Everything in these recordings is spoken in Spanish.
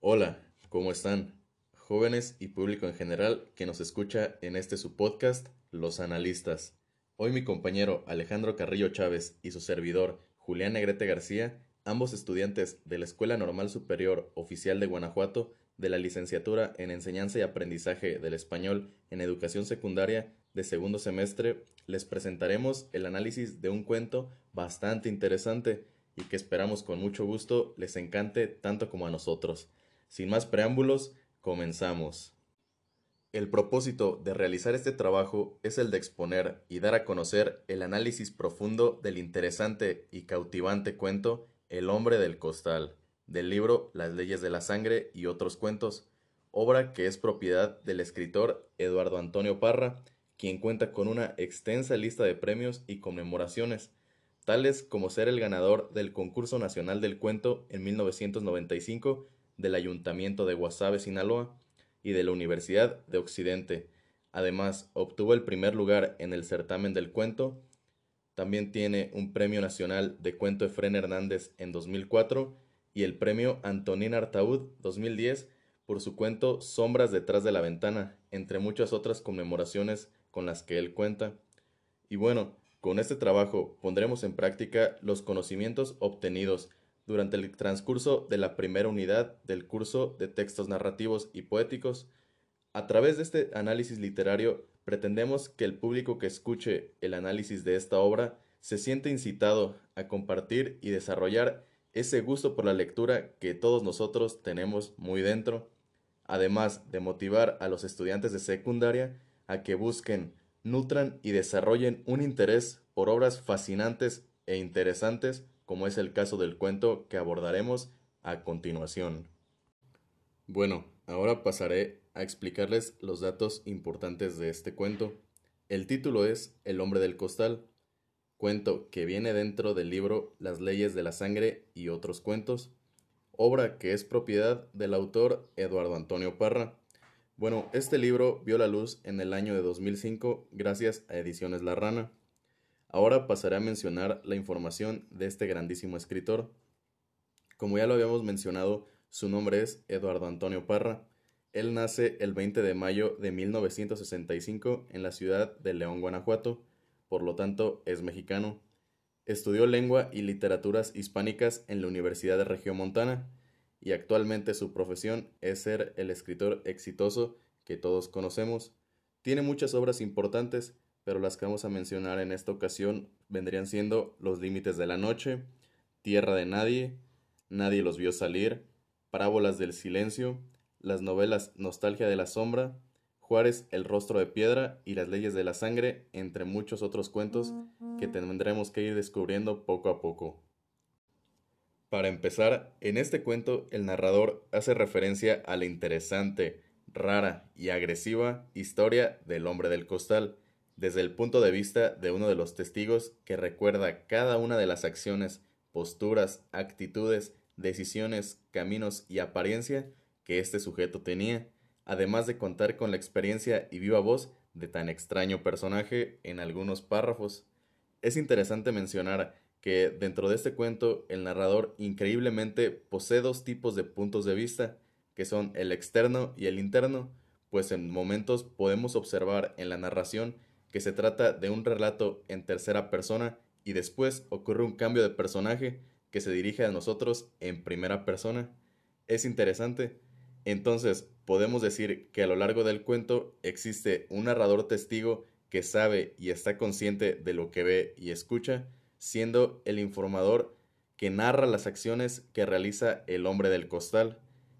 Hola, ¿cómo están? Jóvenes y público en general que nos escucha en este su podcast, Los Analistas. Hoy mi compañero Alejandro Carrillo Chávez y su servidor Julián Negrete García, ambos estudiantes de la Escuela Normal Superior Oficial de Guanajuato de la licenciatura en Enseñanza y Aprendizaje del Español en Educación Secundaria de segundo semestre, les presentaremos el análisis de un cuento bastante interesante y que esperamos con mucho gusto les encante tanto como a nosotros. Sin más preámbulos, comenzamos. El propósito de realizar este trabajo es el de exponer y dar a conocer el análisis profundo del interesante y cautivante cuento El hombre del costal, del libro Las leyes de la sangre y otros cuentos, obra que es propiedad del escritor Eduardo Antonio Parra, quien cuenta con una extensa lista de premios y conmemoraciones, tales como ser el ganador del Concurso Nacional del Cuento en 1995 del Ayuntamiento de Guasave, Sinaloa, y de la Universidad de Occidente. Además, obtuvo el primer lugar en el certamen del cuento. También tiene un Premio Nacional de Cuento Efren Hernández en 2004 y el Premio Antonín Artaud 2010 por su cuento Sombras detrás de la ventana, entre muchas otras conmemoraciones con las que él cuenta. Y bueno, con este trabajo pondremos en práctica los conocimientos obtenidos durante el transcurso de la primera unidad del curso de textos narrativos y poéticos. A través de este análisis literario pretendemos que el público que escuche el análisis de esta obra se siente incitado a compartir y desarrollar ese gusto por la lectura que todos nosotros tenemos muy dentro, además de motivar a los estudiantes de secundaria a que busquen, nutran y desarrollen un interés por obras fascinantes e interesantes como es el caso del cuento que abordaremos a continuación. Bueno, ahora pasaré a explicarles los datos importantes de este cuento. El título es El hombre del costal, cuento que viene dentro del libro Las leyes de la sangre y otros cuentos, obra que es propiedad del autor Eduardo Antonio Parra. Bueno, este libro vio la luz en el año de 2005 gracias a Ediciones La Rana. Ahora pasaré a mencionar la información de este grandísimo escritor. Como ya lo habíamos mencionado, su nombre es Eduardo Antonio Parra. Él nace el 20 de mayo de 1965 en la ciudad de León, Guanajuato, por lo tanto es mexicano. Estudió lengua y literaturas hispánicas en la Universidad de Regiomontana y actualmente su profesión es ser el escritor exitoso que todos conocemos. Tiene muchas obras importantes, pero las que vamos a mencionar en esta ocasión vendrían siendo Los Límites de la Noche, Tierra de Nadie, Nadie los vio salir, Parábolas del Silencio, las novelas Nostalgia de la Sombra, Juárez, El Rostro de Piedra y Las Leyes de la Sangre, entre muchos otros cuentos que tendremos que ir descubriendo poco a poco. Para empezar, en este cuento el narrador hace referencia a la interesante, rara y agresiva historia del hombre del costal, desde el punto de vista de uno de los testigos que recuerda cada una de las acciones, posturas, actitudes, decisiones, caminos y apariencia que este sujeto tenía, además de contar con la experiencia y viva voz de tan extraño personaje en algunos párrafos. Es interesante mencionar que dentro de este cuento el narrador increíblemente posee dos tipos de puntos de vista, que son el externo y el interno, pues en momentos podemos observar en la narración que se trata de un relato en tercera persona y después ocurre un cambio de personaje que se dirige a nosotros en primera persona. Es interesante. Entonces, podemos decir que a lo largo del cuento existe un narrador testigo que sabe y está consciente de lo que ve y escucha, siendo el informador que narra las acciones que realiza el hombre del costal.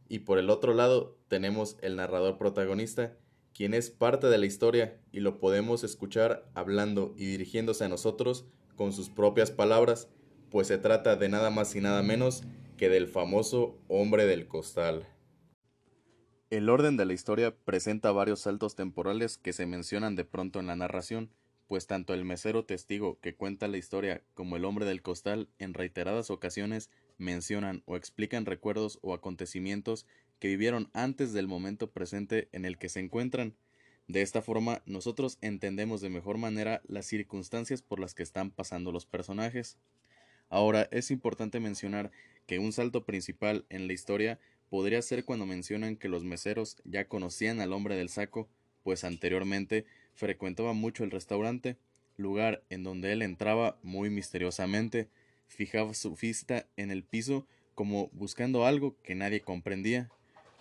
Y por el otro lado tenemos el narrador protagonista, quien es parte de la historia y lo podemos escuchar hablando y dirigiéndose a nosotros con sus propias palabras, pues se trata de nada más y nada menos que del famoso hombre del costal. El orden de la historia presenta varios saltos temporales que se mencionan de pronto en la narración, pues tanto el mesero testigo que cuenta la historia como el hombre del costal en reiteradas ocasiones mencionan o explican recuerdos o acontecimientos que vivieron antes del momento presente en el que se encuentran. De esta forma, nosotros entendemos de mejor manera las circunstancias por las que están pasando los personajes. Ahora, es importante mencionar que un salto principal en la historia podría ser cuando mencionan que los meseros ya conocían al hombre del saco, pues anteriormente frecuentaba mucho el restaurante, lugar en donde él entraba muy misteriosamente, fijaba su vista en el piso como buscando algo que nadie comprendía.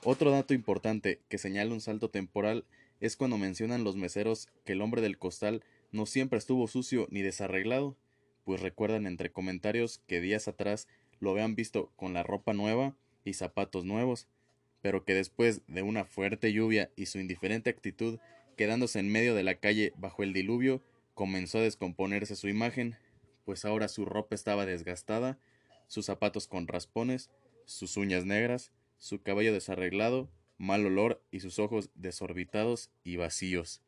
Otro dato importante que señala un salto temporal es cuando mencionan los meseros que el hombre del costal no siempre estuvo sucio ni desarreglado, pues recuerdan entre comentarios que días atrás lo habían visto con la ropa nueva y zapatos nuevos, pero que después de una fuerte lluvia y su indiferente actitud, quedándose en medio de la calle bajo el diluvio, comenzó a descomponerse su imagen, pues ahora su ropa estaba desgastada, sus zapatos con raspones, sus uñas negras, su cabello desarreglado, mal olor y sus ojos desorbitados y vacíos.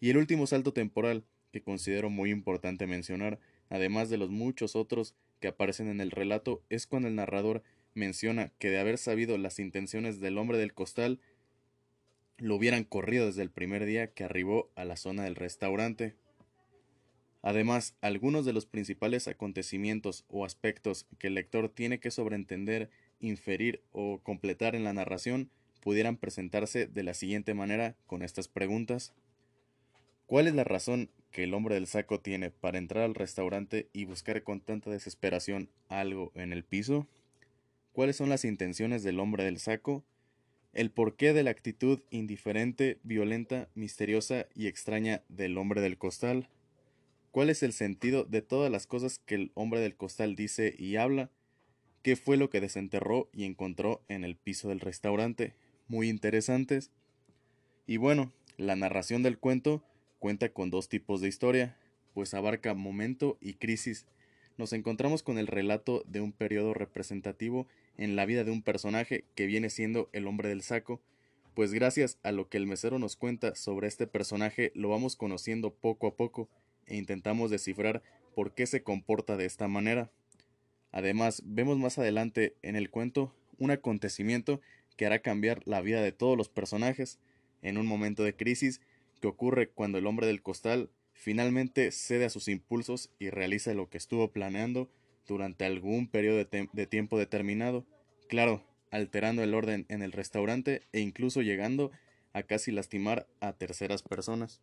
Y el último salto temporal, que considero muy importante mencionar, además de los muchos otros que aparecen en el relato, es cuando el narrador menciona que de haber sabido las intenciones del hombre del costal, lo hubieran corrido desde el primer día que arribó a la zona del restaurante. Además, algunos de los principales acontecimientos o aspectos que el lector tiene que sobreentender, inferir o completar en la narración pudieran presentarse de la siguiente manera con estas preguntas. ¿Cuál es la razón que el hombre del saco tiene para entrar al restaurante y buscar con tanta desesperación algo en el piso? ¿Cuáles son las intenciones del hombre del saco? El porqué de la actitud indiferente, violenta, misteriosa y extraña del hombre del costal. ¿Cuál es el sentido de todas las cosas que el hombre del costal dice y habla? ¿Qué fue lo que desenterró y encontró en el piso del restaurante? Muy interesantes. Y bueno, la narración del cuento cuenta con dos tipos de historia, pues abarca momento y crisis. Nos encontramos con el relato de un periodo representativo en la vida de un personaje que viene siendo el hombre del saco, pues gracias a lo que el mesero nos cuenta sobre este personaje lo vamos conociendo poco a poco e intentamos descifrar por qué se comporta de esta manera. Además, vemos más adelante en el cuento un acontecimiento que hará cambiar la vida de todos los personajes en un momento de crisis que ocurre cuando el hombre del costal finalmente cede a sus impulsos y realiza lo que estuvo planeando durante algún periodo de, de, tiempo determinado, claro, alterando el orden en el restaurante e incluso llegando a casi lastimar a terceras personas.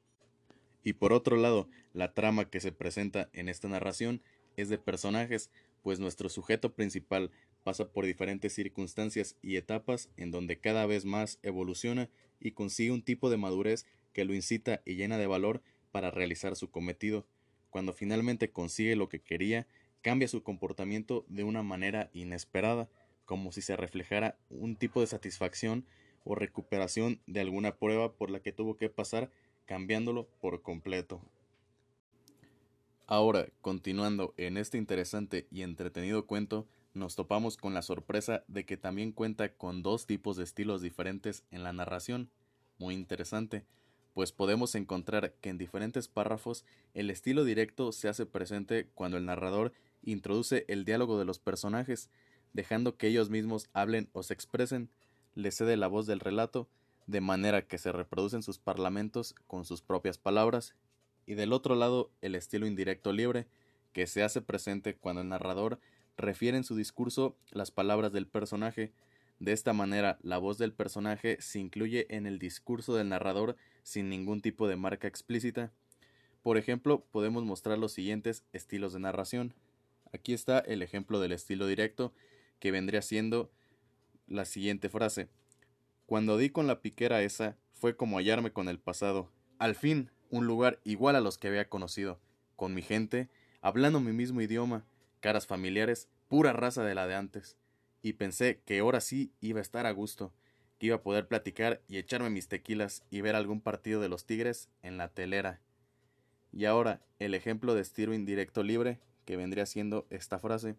Y por otro lado, la trama que se presenta en esta narración es de personajes, pues nuestro sujeto principal pasa por diferentes circunstancias y etapas en donde cada vez más evoluciona y consigue un tipo de madurez que lo incita y llena de valor para realizar su cometido. Cuando finalmente consigue lo que quería, cambia su comportamiento de una manera inesperada, como si se reflejara un tipo de satisfacción o recuperación de alguna prueba por la que tuvo que pasar, cambiándolo por completo. Ahora, continuando en este interesante y entretenido cuento, nos topamos con la sorpresa de que también cuenta con dos tipos de estilos diferentes en la narración. Muy interesante pues podemos encontrar que en diferentes párrafos el estilo directo se hace presente cuando el narrador introduce el diálogo de los personajes, dejando que ellos mismos hablen o se expresen, le cede la voz del relato, de manera que se reproducen sus parlamentos con sus propias palabras, y del otro lado el estilo indirecto libre, que se hace presente cuando el narrador refiere en su discurso las palabras del personaje, de esta manera, la voz del personaje se incluye en el discurso del narrador sin ningún tipo de marca explícita. Por ejemplo, podemos mostrar los siguientes estilos de narración. Aquí está el ejemplo del estilo directo, que vendría siendo la siguiente frase. Cuando di con la piquera esa, fue como hallarme con el pasado. Al fin, un lugar igual a los que había conocido, con mi gente, hablando mi mismo idioma, caras familiares, pura raza de la de antes y pensé que ahora sí iba a estar a gusto, que iba a poder platicar y echarme mis tequilas y ver algún partido de los Tigres en la telera. Y ahora, el ejemplo de estilo indirecto libre, que vendría siendo esta frase.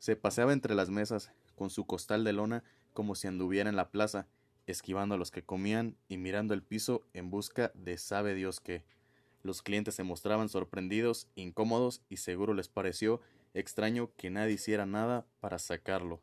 Se paseaba entre las mesas, con su costal de lona, como si anduviera en la plaza, esquivando a los que comían y mirando el piso en busca de sabe Dios qué. Los clientes se mostraban sorprendidos, incómodos y seguro les pareció extraño que nadie hiciera nada para sacarlo.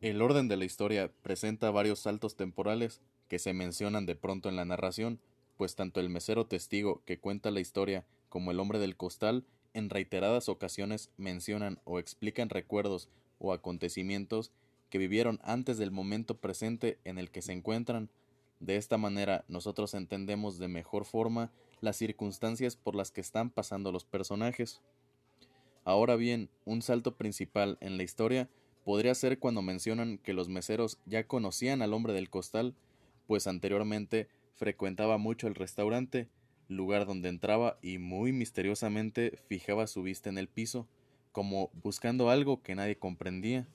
El orden de la historia presenta varios saltos temporales que se mencionan de pronto en la narración, pues tanto el mesero testigo que cuenta la historia como el hombre del costal en reiteradas ocasiones mencionan o explican recuerdos o acontecimientos que vivieron antes del momento presente en el que se encuentran. De esta manera nosotros entendemos de mejor forma las circunstancias por las que están pasando los personajes. Ahora bien, un salto principal en la historia podría ser cuando mencionan que los meseros ya conocían al hombre del costal, pues anteriormente frecuentaba mucho el restaurante, lugar donde entraba y muy misteriosamente fijaba su vista en el piso, como buscando algo que nadie comprendía.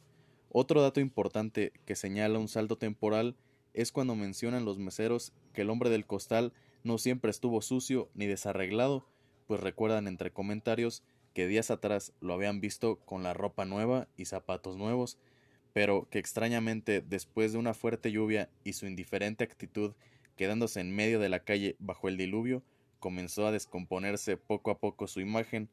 Otro dato importante que señala un salto temporal es cuando mencionan los meseros que el hombre del costal no siempre estuvo sucio ni desarreglado, pues recuerdan entre comentarios que días atrás lo habían visto con la ropa nueva y zapatos nuevos, pero que extrañamente después de una fuerte lluvia y su indiferente actitud quedándose en medio de la calle bajo el diluvio, comenzó a descomponerse poco a poco su imagen,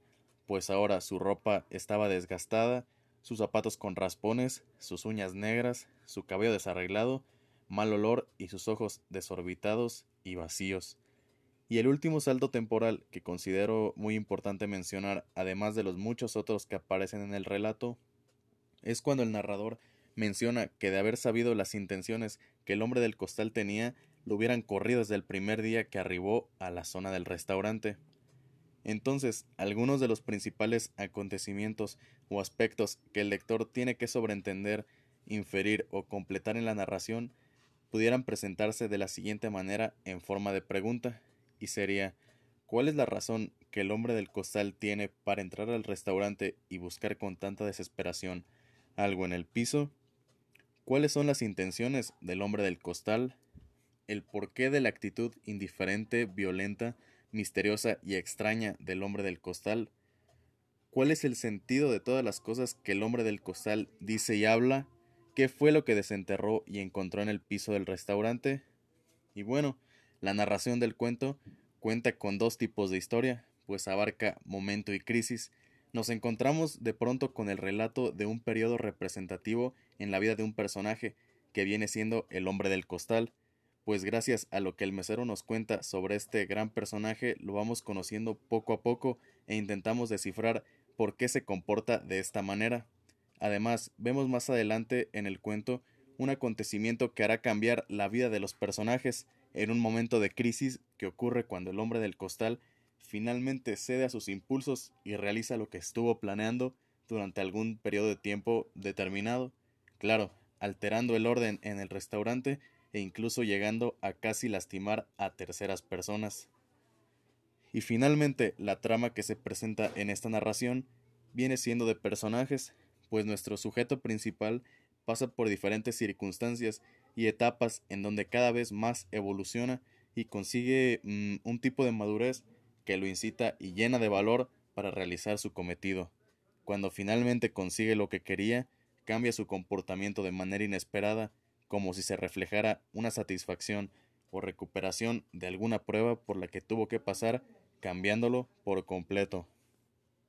pues ahora su ropa estaba desgastada, sus zapatos con raspones, sus uñas negras, su cabello desarreglado, mal olor y sus ojos desorbitados y vacíos. Y el último salto temporal que considero muy importante mencionar, además de los muchos otros que aparecen en el relato, es cuando el narrador menciona que de haber sabido las intenciones que el hombre del costal tenía, lo hubieran corrido desde el primer día que arribó a la zona del restaurante. Entonces, algunos de los principales acontecimientos o aspectos que el lector tiene que sobreentender, inferir o completar en la narración pudieran presentarse de la siguiente manera en forma de pregunta y sería ¿Cuál es la razón que el hombre del costal tiene para entrar al restaurante y buscar con tanta desesperación algo en el piso? ¿Cuáles son las intenciones del hombre del costal? ¿El porqué de la actitud indiferente, violenta, misteriosa y extraña del hombre del costal? ¿Cuál es el sentido de todas las cosas que el hombre del costal dice y habla? ¿Qué fue lo que desenterró y encontró en el piso del restaurante? Y bueno, la narración del cuento cuenta con dos tipos de historia, pues abarca momento y crisis. Nos encontramos de pronto con el relato de un periodo representativo en la vida de un personaje, que viene siendo el hombre del costal, pues gracias a lo que el mesero nos cuenta sobre este gran personaje lo vamos conociendo poco a poco e intentamos descifrar por qué se comporta de esta manera. Además, vemos más adelante en el cuento un acontecimiento que hará cambiar la vida de los personajes, en un momento de crisis que ocurre cuando el hombre del costal finalmente cede a sus impulsos y realiza lo que estuvo planeando durante algún periodo de tiempo determinado, claro, alterando el orden en el restaurante e incluso llegando a casi lastimar a terceras personas. Y finalmente, la trama que se presenta en esta narración viene siendo de personajes, pues nuestro sujeto principal pasa por diferentes circunstancias y etapas en donde cada vez más evoluciona y consigue mm, un tipo de madurez que lo incita y llena de valor para realizar su cometido. Cuando finalmente consigue lo que quería, cambia su comportamiento de manera inesperada, como si se reflejara una satisfacción o recuperación de alguna prueba por la que tuvo que pasar, cambiándolo por completo.